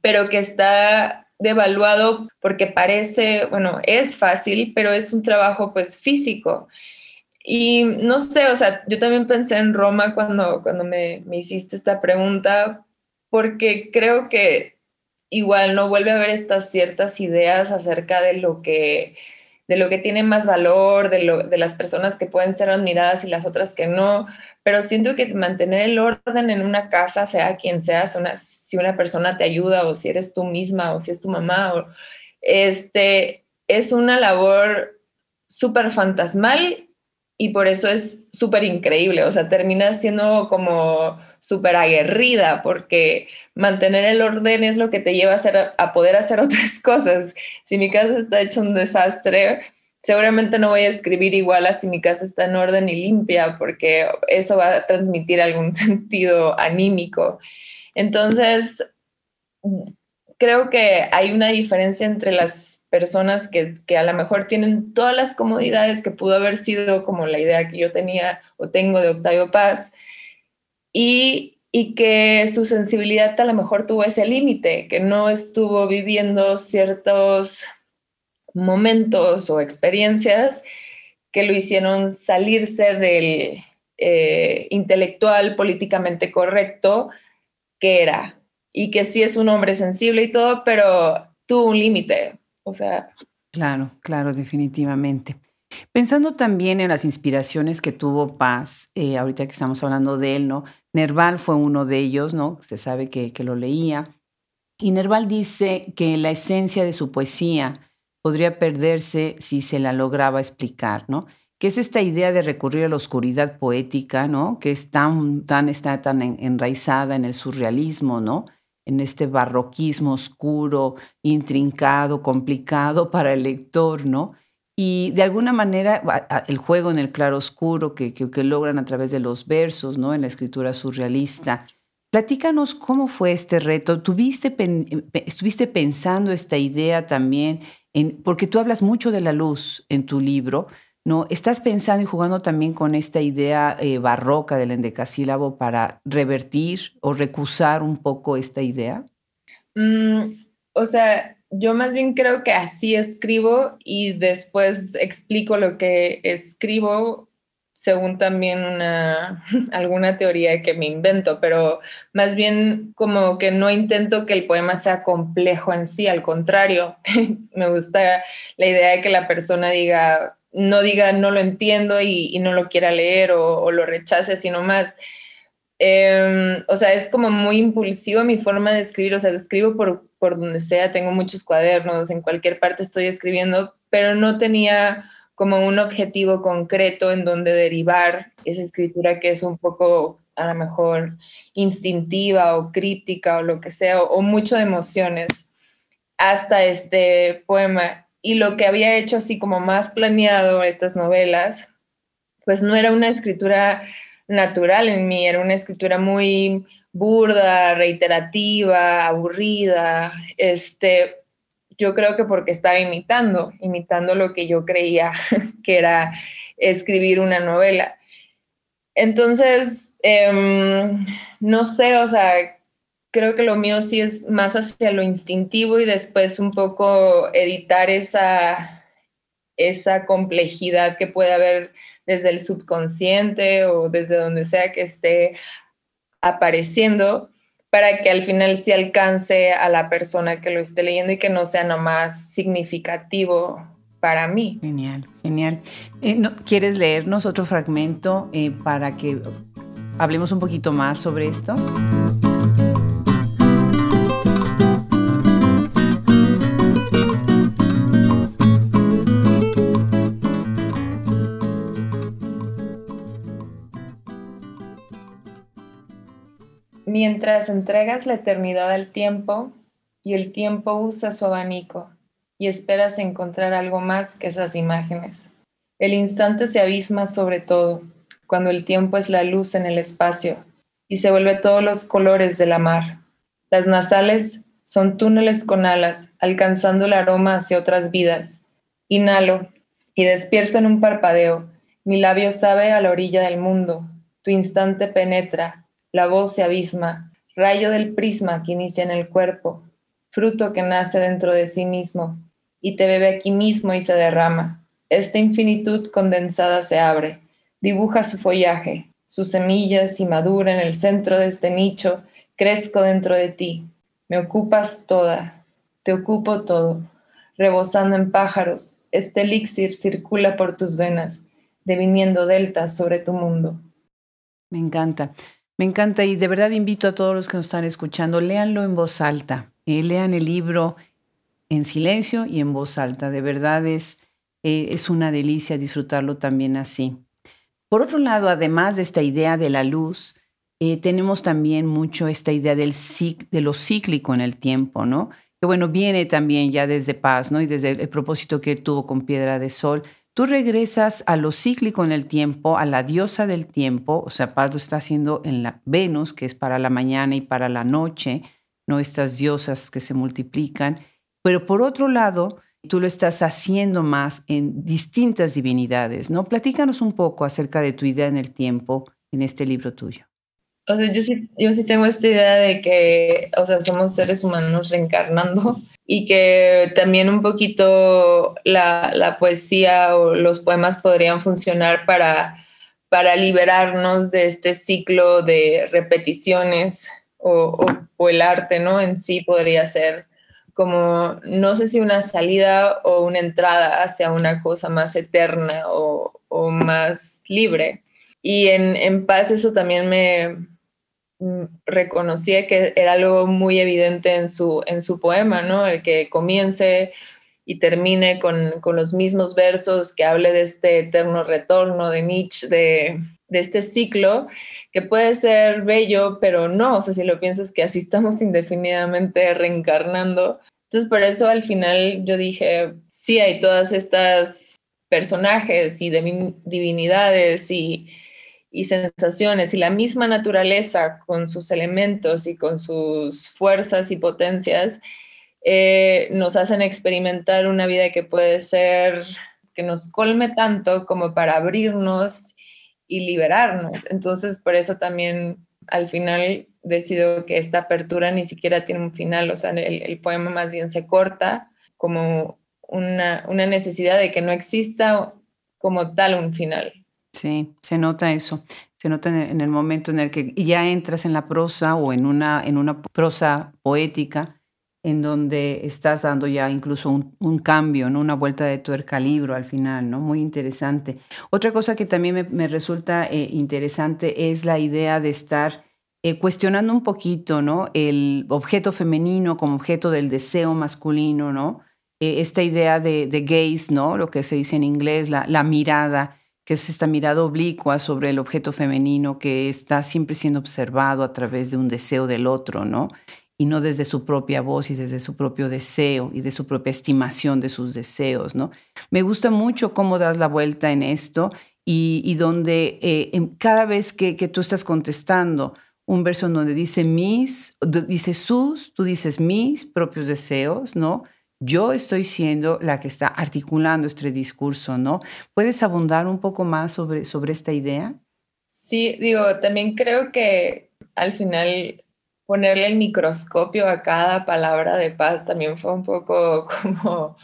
pero que está devaluado porque parece, bueno, es fácil, pero es un trabajo pues físico. Y no sé, o sea, yo también pensé en Roma cuando, cuando me, me hiciste esta pregunta, porque creo que igual no vuelve a haber estas ciertas ideas acerca de lo que de lo que tiene más valor, de, lo, de las personas que pueden ser admiradas y las otras que no, pero siento que mantener el orden en una casa, sea quien sea, una, si una persona te ayuda o si eres tú misma o si es tu mamá, o, este, es una labor súper fantasmal y por eso es súper increíble, o sea, termina siendo como súper aguerrida porque mantener el orden es lo que te lleva a, hacer, a poder hacer otras cosas. Si mi casa está hecha un desastre, seguramente no voy a escribir igual a si mi casa está en orden y limpia porque eso va a transmitir algún sentido anímico. Entonces, creo que hay una diferencia entre las personas que, a lo mejor tienen todas las comodidades que pudo haber sido como la idea que yo tenía o tengo de Octavio Paz y, que su sensibilidad a lo mejor tuvo ese límite, que no estuvo viviendo ciertos momentos o experiencias que lo hicieron salirse del eh, intelectual políticamente correcto que era y que sí es un hombre sensible y todo, pero tuvo un límite, o sea. Claro, claro, definitivamente. Pensando también en las inspiraciones que tuvo Paz, eh, ahorita que estamos hablando de él, ¿no? Nerval fue uno de ellos, ¿no? Se sabe que, que lo leía. Y Nerval dice que la esencia de su poesía podría perderse si se la lograba explicar, ¿no? Que es esta idea de recurrir a la oscuridad poética, ¿no? Que es tan, tan, está tan enraizada en el surrealismo, ¿no? En este barroquismo oscuro, intrincado, complicado para el lector, ¿no? Y de alguna manera el juego en el claro oscuro que, que, logran a través de los versos, ¿no? En la escritura surrealista. Platícanos cómo fue este reto. ¿Tuviste, ¿Estuviste pensando esta idea también? Porque tú hablas mucho de la luz en tu libro, ¿no? ¿Estás pensando y jugando también con esta idea eh, barroca del endecasílabo para revertir o recusar un poco esta idea? Mm, o sea, yo más bien creo que así escribo y después explico lo que escribo según también una, alguna teoría que me invento, pero más bien como que no intento que el poema sea complejo en sí, al contrario, me gusta la idea de que la persona diga, no diga no lo entiendo y, no lo quiera leer o, lo rechace, sino más. Em, o sea, es como muy impulsivo mi forma de escribir, o sea, escribo por, por donde sea, tengo muchos cuadernos, en cualquier parte estoy escribiendo, pero no tenía como un objetivo concreto en donde derivar esa escritura que es un poco a lo mejor instintiva o crítica o lo que sea, o, mucho de emociones, hasta este poema. Y lo que había hecho así como más planeado estas novelas, pues no era una escritura natural en mí, era una escritura muy burda, reiterativa, aburrida, este, yo creo que porque estaba imitando, imitando lo que yo creía que era escribir una novela. Entonces, em, no sé, o sea, creo que lo mío sí es más hacia lo instintivo y después un poco editar esa, esa complejidad que puede haber desde el subconsciente o desde donde sea que esté apareciendo para que al final sí alcance a la persona que lo esté leyendo y que no sea nomás significativo para mí. Genial, genial. Eh, ¿Quieres leernos otro fragmento eh, para que hablemos un poquito más sobre esto? Entregas la eternidad al tiempo y el tiempo usa su abanico y esperas encontrar algo más que esas imágenes. El instante se abisma sobre todo, cuando el tiempo es la luz en el espacio y se vuelve todos los colores de la mar. Las nasales son túneles con alas, alcanzando el aroma hacia otras vidas. Inhalo y despierto en un parpadeo. Mi labio sabe a la orilla del mundo. Tu instante penetra, la voz se abisma, rayo del prisma que inicia en el cuerpo, fruto que nace dentro de sí mismo, y te bebe aquí mismo y se derrama. Esta infinitud condensada se abre, dibuja su follaje, sus semillas y madura en el centro de este nicho, crezco dentro de ti. Me ocupas toda, te ocupo todo, rebosando en pájaros, este elixir circula por tus venas, deviniendo deltas sobre tu mundo. Me encanta. Me encanta y de verdad invito a todos los que nos están escuchando, léanlo en voz alta, eh, lean el libro en silencio y en voz alta. De verdad es, eh, es una delicia disfrutarlo también así. Por otro lado, además de esta idea de la luz, eh, tenemos también mucho esta idea del de lo cíclico en el tiempo, ¿no? Que bueno, viene también ya desde Paz, ¿no? Y desde el, propósito que tuvo con Piedra de Sol. Tú regresas a lo cíclico en el tiempo, a la diosa del tiempo, o sea, Paz lo está haciendo en la Venus, que es para la mañana y para la noche, ¿no? Estas diosas que se multiplican. Pero por otro lado, tú lo estás haciendo más en distintas divinidades, ¿no? Platícanos un poco acerca de tu idea en el tiempo en este libro tuyo. O sea, yo sí, yo sí tengo esta idea de que, o sea, somos seres humanos reencarnando y que también un poquito la, la poesía o los poemas podrían funcionar para, para liberarnos de este ciclo de repeticiones o, o el arte, ¿no? En sí podría ser como, no sé si una salida o una entrada hacia una cosa más eterna o, más libre. Y en, paz eso también me reconocía que era algo muy evidente en su, en su poema, ¿no? El que comience y termine con, los mismos versos, que hable de este eterno retorno de Nietzsche, de este ciclo, que puede ser bello, pero no, o sea, si lo piensas que así estamos indefinidamente reencarnando. Entonces, por eso al final yo dije, sí, hay todas estas personajes y divinidades y, y sensaciones y la misma naturaleza con sus elementos y con sus fuerzas y potencias eh, nos hacen experimentar una vida que puede ser, que nos colme tanto como para abrirnos y liberarnos. Entonces, por eso también al final decido que esta apertura ni siquiera tiene un final, o sea, el, poema más bien se corta como una, una, necesidad de que no exista como tal un final. Sí, se nota eso, se nota en el, momento en el que ya entras en la prosa o en una, en una prosa poética en donde estás dando ya incluso un, cambio, ¿no? una vuelta de tuerca al libro al final, ¿no? Muy interesante. Otra cosa que también me, resulta eh, interesante es la idea de estar eh, cuestionando un poquito, ¿no? El objeto femenino como objeto del deseo masculino, ¿no? eh, esta idea de, de, gaze, ¿no? Lo que se dice en inglés, la mirada, que es esta mirada oblicua sobre el objeto femenino que está siempre siendo observado a través de un deseo del otro, ¿no? y no desde su propia voz y desde su propio deseo y de su propia estimación de sus deseos, ¿no? Me gusta mucho cómo das la vuelta en esto y, donde eh, cada vez que, tú estás contestando un verso donde dice mis, dice sus, tú dices mis propios deseos, ¿no? Yo estoy siendo la que está articulando este discurso, ¿no? ¿Puedes abundar un poco más sobre, sobre esta idea? Sí, digo, también creo que al final ponerle el microscopio a cada palabra de paz también fue un poco como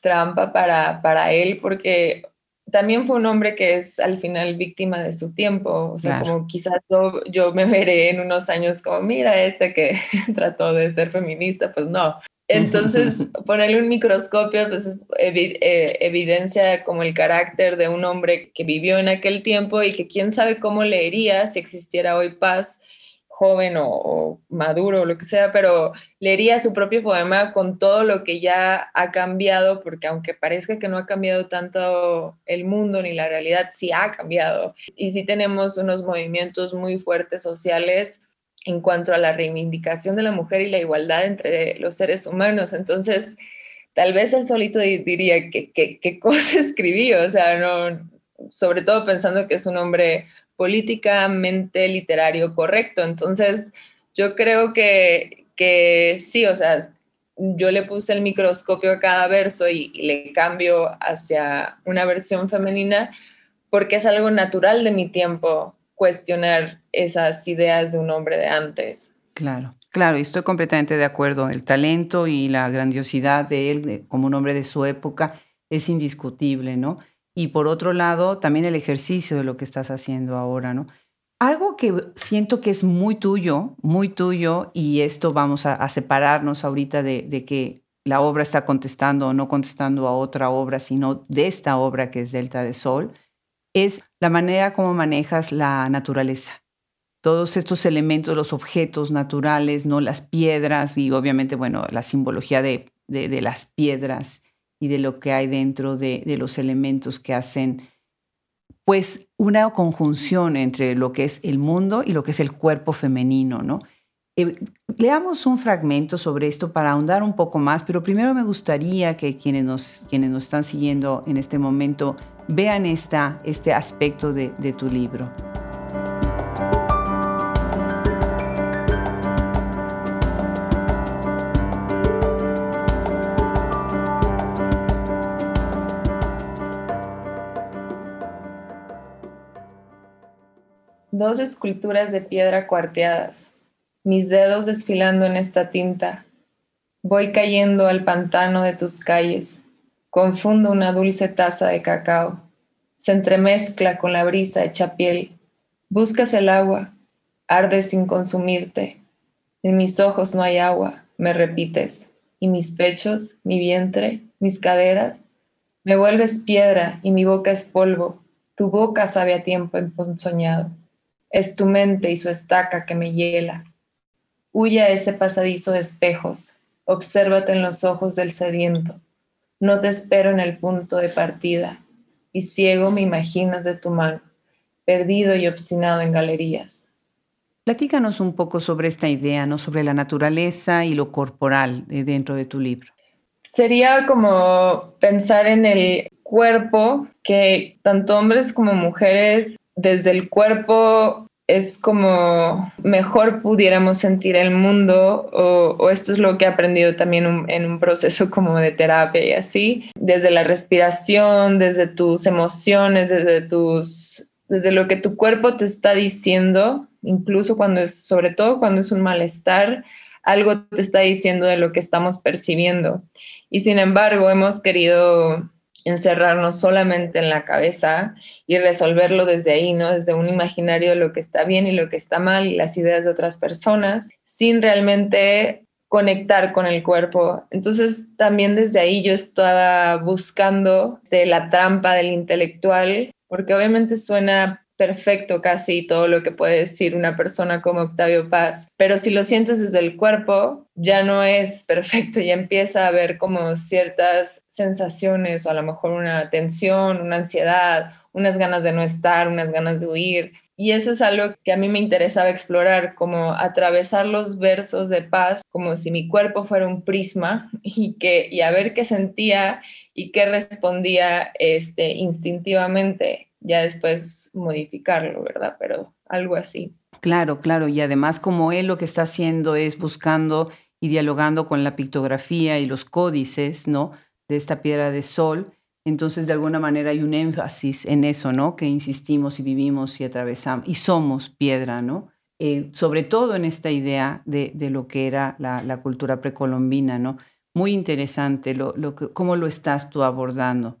trampa para, para él, porque también fue un hombre que es al final víctima de su tiempo, o sea, como quizás yo, yo, me veré en unos años como, mira, este que trató de ser feminista, pues no. Entonces, ponerle un microscopio, pues es eh, evidencia como el carácter de un hombre que vivió en aquel tiempo y que quién sabe cómo leería si existiera hoy paz joven o, maduro o lo que sea, pero leería su propio poema con todo lo que ya ha cambiado, porque aunque parezca que no ha cambiado tanto el mundo ni la realidad, sí ha cambiado. Y sí tenemos unos movimientos muy fuertes sociales en cuanto a la reivindicación de la mujer y la igualdad entre los seres humanos. Entonces, tal vez él solito diría que qué cosa escribí, o sea, sobre todo pensando que es un hombre políticamente literario correcto. Entonces, yo creo que, que sí, o sea, yo le puse el microscopio a cada verso y, le cambio hacia una versión femenina porque es algo natural de mi tiempo cuestionar esas ideas de un hombre de antes. Claro, claro, y estoy completamente de acuerdo. El talento y la grandiosidad de él como un hombre de su época es indiscutible, ¿no? y por otro lado, también el ejercicio de lo que estás haciendo ahora, ¿no? Algo que siento que es muy tuyo, muy tuyo, y esto vamos a, separarnos ahorita de, que la obra está contestando o no contestando a otra obra, sino de esta obra que es Delta de Sol, es la manera como manejas la naturaleza. Todos estos elementos, los objetos naturales, no las piedras y obviamente, bueno, la simbología de, de las piedras y de lo que hay dentro de, los elementos que hacen pues una conjunción entre lo que es el mundo y lo que es el cuerpo femenino, ¿no? Eh, leamos un fragmento sobre esto para ahondar un poco más, pero primero me gustaría que quienes nos, quienes nos están siguiendo en este momento vean esta, este aspecto de, de tu libro. dos esculturas de piedra cuarteadas, mis dedos desfilando en esta tinta. Voy cayendo al pantano de tus calles, confundo una dulce taza de cacao, se entremezcla con la brisa hecha piel. Buscas el agua, ardes sin consumirte. En mis ojos no hay agua, me repites, y mis pechos, mi vientre, mis caderas, me vuelves piedra y mi boca es polvo. Tu boca sabe a tiempo emponzoñado. Es tu mente y su estaca que me hiela. Huye ese pasadizo de espejos, obsérvate en los ojos del sediento. No te espero en el punto de partida, y ciego me imaginas de tu mano, perdido y obstinado en galerías. Platícanos un poco sobre esta idea, ¿no? Sobre la naturaleza y lo corporal dentro de tu libro. Sería como pensar en el cuerpo que tanto hombres como mujeres desde el cuerpo es como mejor pudiéramos sentir el mundo o, esto es lo que he aprendido también en un proceso como de terapia y así, desde la respiración, desde tus emociones, desde tus desde lo que tu cuerpo te está diciendo, incluso cuando es sobre todo cuando es un malestar, algo te está diciendo de lo que estamos percibiendo. Y sin embargo, hemos querido encerrarnos solamente en la cabeza y resolverlo desde ahí, ¿no? Desde un imaginario de lo que está bien y lo que está mal y las ideas de otras personas, sin realmente conectar con el cuerpo. Entonces también desde ahí yo estaba buscando de la trampa del intelectual, porque obviamente suena perfecto casi todo lo que puede decir una persona como Octavio Paz, pero si lo sientes desde el cuerpo, ya no es perfecto, ya empieza a haber como ciertas sensaciones o a lo mejor una tensión, una ansiedad, unas ganas de no estar, unas ganas de huir. Y eso es algo que a mí me interesaba explorar, como atravesar los versos de paz, como si mi cuerpo fuera un prisma y, que, y a ver qué sentía y qué respondía este, instintivamente ya después modificarlo, ¿verdad? Pero algo así. Claro, claro, y además como él lo que está haciendo es buscando y dialogando con la pictografía y los códices, ¿no? De esta piedra de sol, entonces de alguna manera hay un énfasis en eso, ¿no? Que insistimos y vivimos y atravesamos y somos piedra, ¿no? Eh, sobre todo en esta idea de, lo que era la, cultura precolombina, ¿no? Muy interesante lo, lo que, cómo lo estás tú abordando.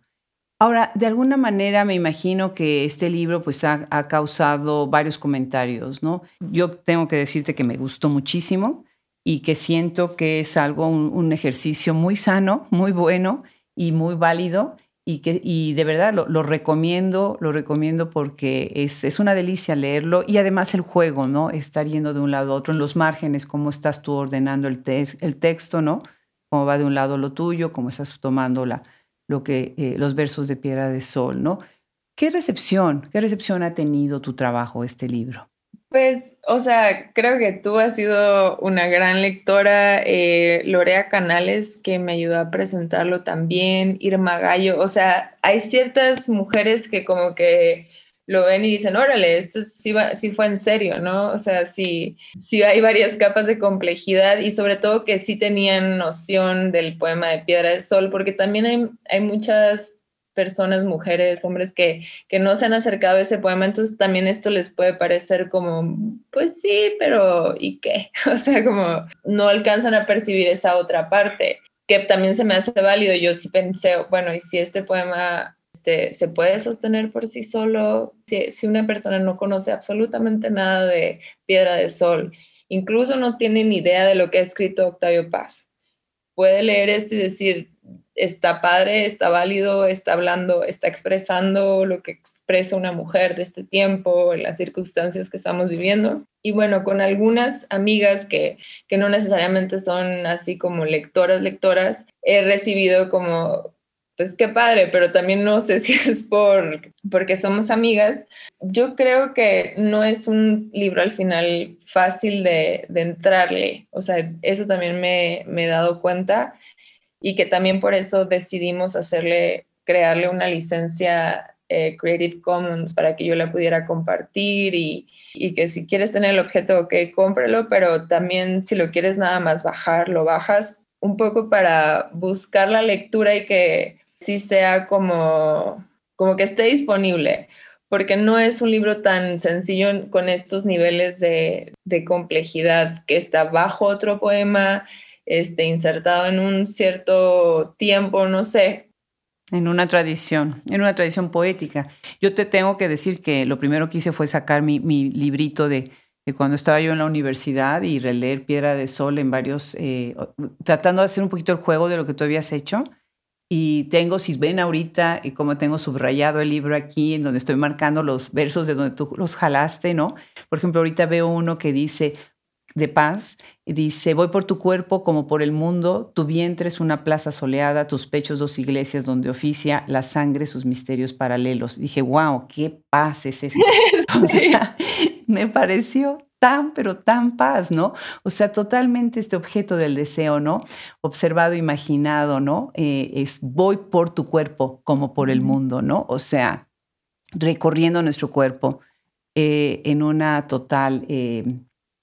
Ahora, de alguna manera me imagino que este libro pues ha, causado varios comentarios, ¿no? Yo tengo que decirte que me gustó muchísimo y que siento que es algo, un, ejercicio muy sano, muy bueno y muy válido y que y de verdad lo, recomiendo, lo recomiendo porque es, es, una delicia leerlo y además el juego, ¿no? Estar yendo de un lado a otro en los márgenes, cómo estás tú ordenando el, el texto, ¿no? Cómo va de un lado lo tuyo, cómo estás tomando la, lo que, eh, los versos de Piedra de Sol, ¿no? ¿Qué recepción, qué recepción ha tenido tu trabajo, este libro? Pues, o sea, creo que tú has sido una gran lectora, eh, Lorea Canales, que me ayudó a presentarlo también, Irma Gallo, o sea, hay ciertas mujeres que como que lo ven y dicen, órale, esto sí, sí fue en serio, ¿no? O sea, sí, sí hay varias capas de complejidad y sobre todo que sí tenían noción del poema de Piedra de Sol, porque también hay, hay muchas personas, mujeres, hombres que, que no se han acercado a ese poema, entonces también esto les puede parecer como, pues sí, pero ¿y qué? O sea, como no alcanzan a percibir esa otra parte, que también se me hace válido. Yo sí pensé, bueno, y si este poema este, se puede sostener por sí solo si, si, una persona no conoce absolutamente nada de Piedra de Sol, incluso no tiene ni idea de lo que ha escrito Octavio Paz. Puede leer esto y decir, está padre, está válido, está hablando, está expresando lo que expresa una mujer de este tiempo, en las circunstancias que estamos viviendo. Y bueno, con algunas amigas que, que no necesariamente son así como lectoras, lectoras, he recibido como pues qué padre, pero también no sé si es por porque somos amigas. Yo creo que no es un libro al final fácil de, entrarle, o sea, eso también me, he dado cuenta y que también por eso decidimos hacerle, crearle una licencia eh, Creative Commons para que yo la pudiera compartir y, y que si quieres tener el objeto, ok, cómprelo, pero también si lo quieres nada más bajar, lo bajas un poco para buscar la lectura y que sí sea como, como que esté disponible, porque no es un libro tan sencillo con estos niveles de, complejidad que está bajo otro poema, este, insertado en un cierto tiempo, no sé, en una tradición, en una tradición poética. Yo te tengo que decir que lo primero que hice fue sacar mi, librito de, cuando estaba yo en la universidad y releer Piedra de Sol en varios, eh, tratando de hacer un poquito el juego de lo que tú habías hecho. Y tengo, si ven ahorita, y como tengo subrayado el libro aquí, en donde estoy marcando los versos de donde tú los jalaste, ¿no? Por ejemplo, ahorita veo uno que dice, de paz, y dice, voy por tu cuerpo como por el mundo, tu vientre es una plaza soleada, tus pechos dos iglesias donde oficia la sangre sus misterios paralelos. dije, wow, qué paz es esto. me pareció tan, pero tan paz, ¿no? O sea, totalmente este objeto del deseo, ¿no? Observado, imaginado, ¿no? Eh, es voy por tu cuerpo como por el mundo, ¿no? O sea, recorriendo nuestro cuerpo eh, en una total, eh,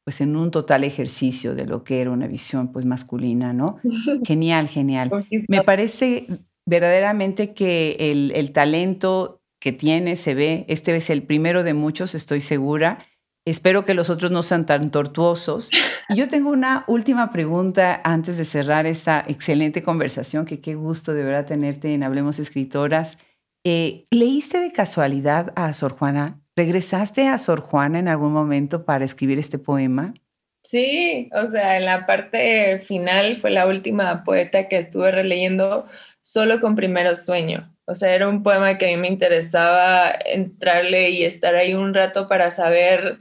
pues en un total ejercicio de lo que era una visión pues masculina, ¿no? Genial, genial. Me parece verdaderamente que el, el talento que tiene se ve, este es el primero de muchos, estoy segura, Espero que los otros no sean tan tortuosos. Y yo tengo una última pregunta antes de cerrar esta excelente conversación, que qué gusto de verdad tenerte en Hablemos Escritoras. Eh, ¿Leíste de casualidad a Sor Juana? ¿Regresaste a Sor Juana en algún momento para escribir este poema? Sí, o sea, en la parte final fue la última poeta que estuve releyendo solo con Primero Sueño. O sea, era un poema que a mí me interesaba entrarle y estar ahí un rato para saber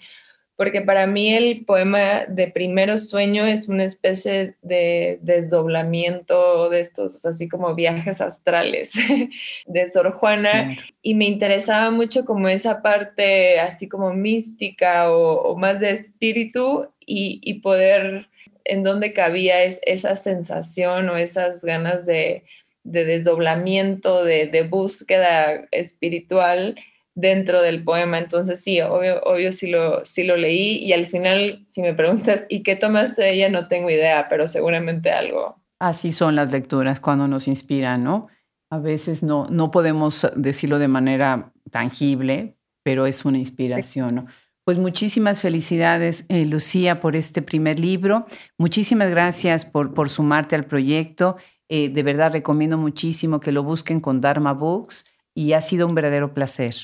porque para mí el poema de Primero Sueño es una especie de desdoblamiento de estos, así como viajes astrales de Sor Juana, y me interesaba mucho como esa parte así como mística o, más de espíritu y, poder en dónde cabía es, esa sensación o esas ganas de, desdoblamiento, de, de búsqueda espiritual dentro del poema. Entonces sí, obvio, obvio sí, lo, sí lo leí y al final, si me preguntas, ¿y qué tomaste de ella? No tengo idea, pero seguramente algo. Así son las lecturas cuando nos inspiran, ¿no? A veces no, no podemos decirlo de manera tangible, pero es una inspiración, Pues muchísimas felicidades, eh, Lucía, por este primer libro. Muchísimas gracias por, por sumarte al proyecto. Eh, de verdad recomiendo muchísimo que lo busquen con Dharma Books y ha sido un verdadero placer.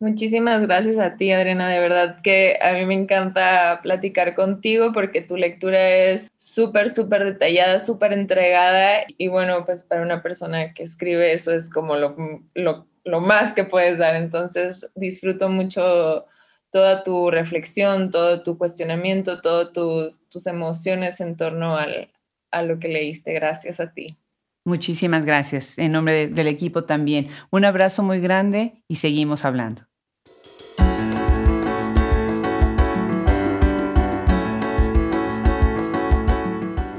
Muchísimas gracias a ti, Adriana. De verdad que a mí me encanta platicar contigo porque tu lectura es súper, súper detallada, súper entregada. Y bueno, pues para una persona que escribe eso es como lo, lo, más que puedes dar. Entonces disfruto mucho toda tu reflexión, todo tu cuestionamiento, todas tus, tus emociones en torno al, a lo que leíste. Gracias a ti. Muchísimas gracias. En nombre del equipo también. Un abrazo muy grande y seguimos hablando.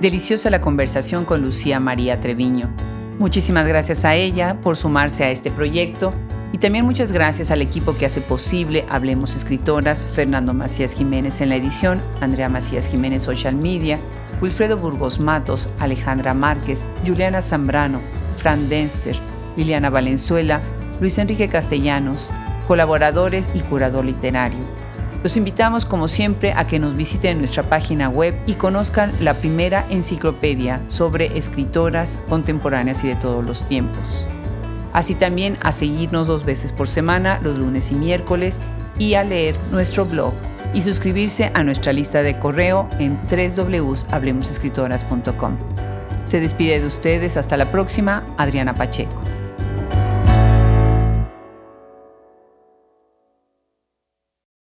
Deliciosa la conversación con Lucía María Treviño. Muchísimas gracias a ella por sumarse a este proyecto y también muchas gracias al equipo que hace posible Hablemos Escritoras, Fernando Macías Jiménez en la edición, Andrea Macías Jiménez Social Media, Wilfredo Burgos Matos, Alejandra Márquez, Juliana Zambrano, Fran Denster, Liliana Valenzuela, Luis Enrique Castellanos, colaboradores y curador literario. Los invitamos como siempre a que nos visiten nuestra página web y conozcan la primera enciclopedia sobre escritoras contemporáneas y de todos los tiempos. Así también a seguirnos dos veces por semana, los lunes y miércoles, y a leer nuestro blog y suscribirse a nuestra lista de correo en www.hablemosescritoras.com. Se despide de ustedes hasta la próxima, Adriana Pacheco.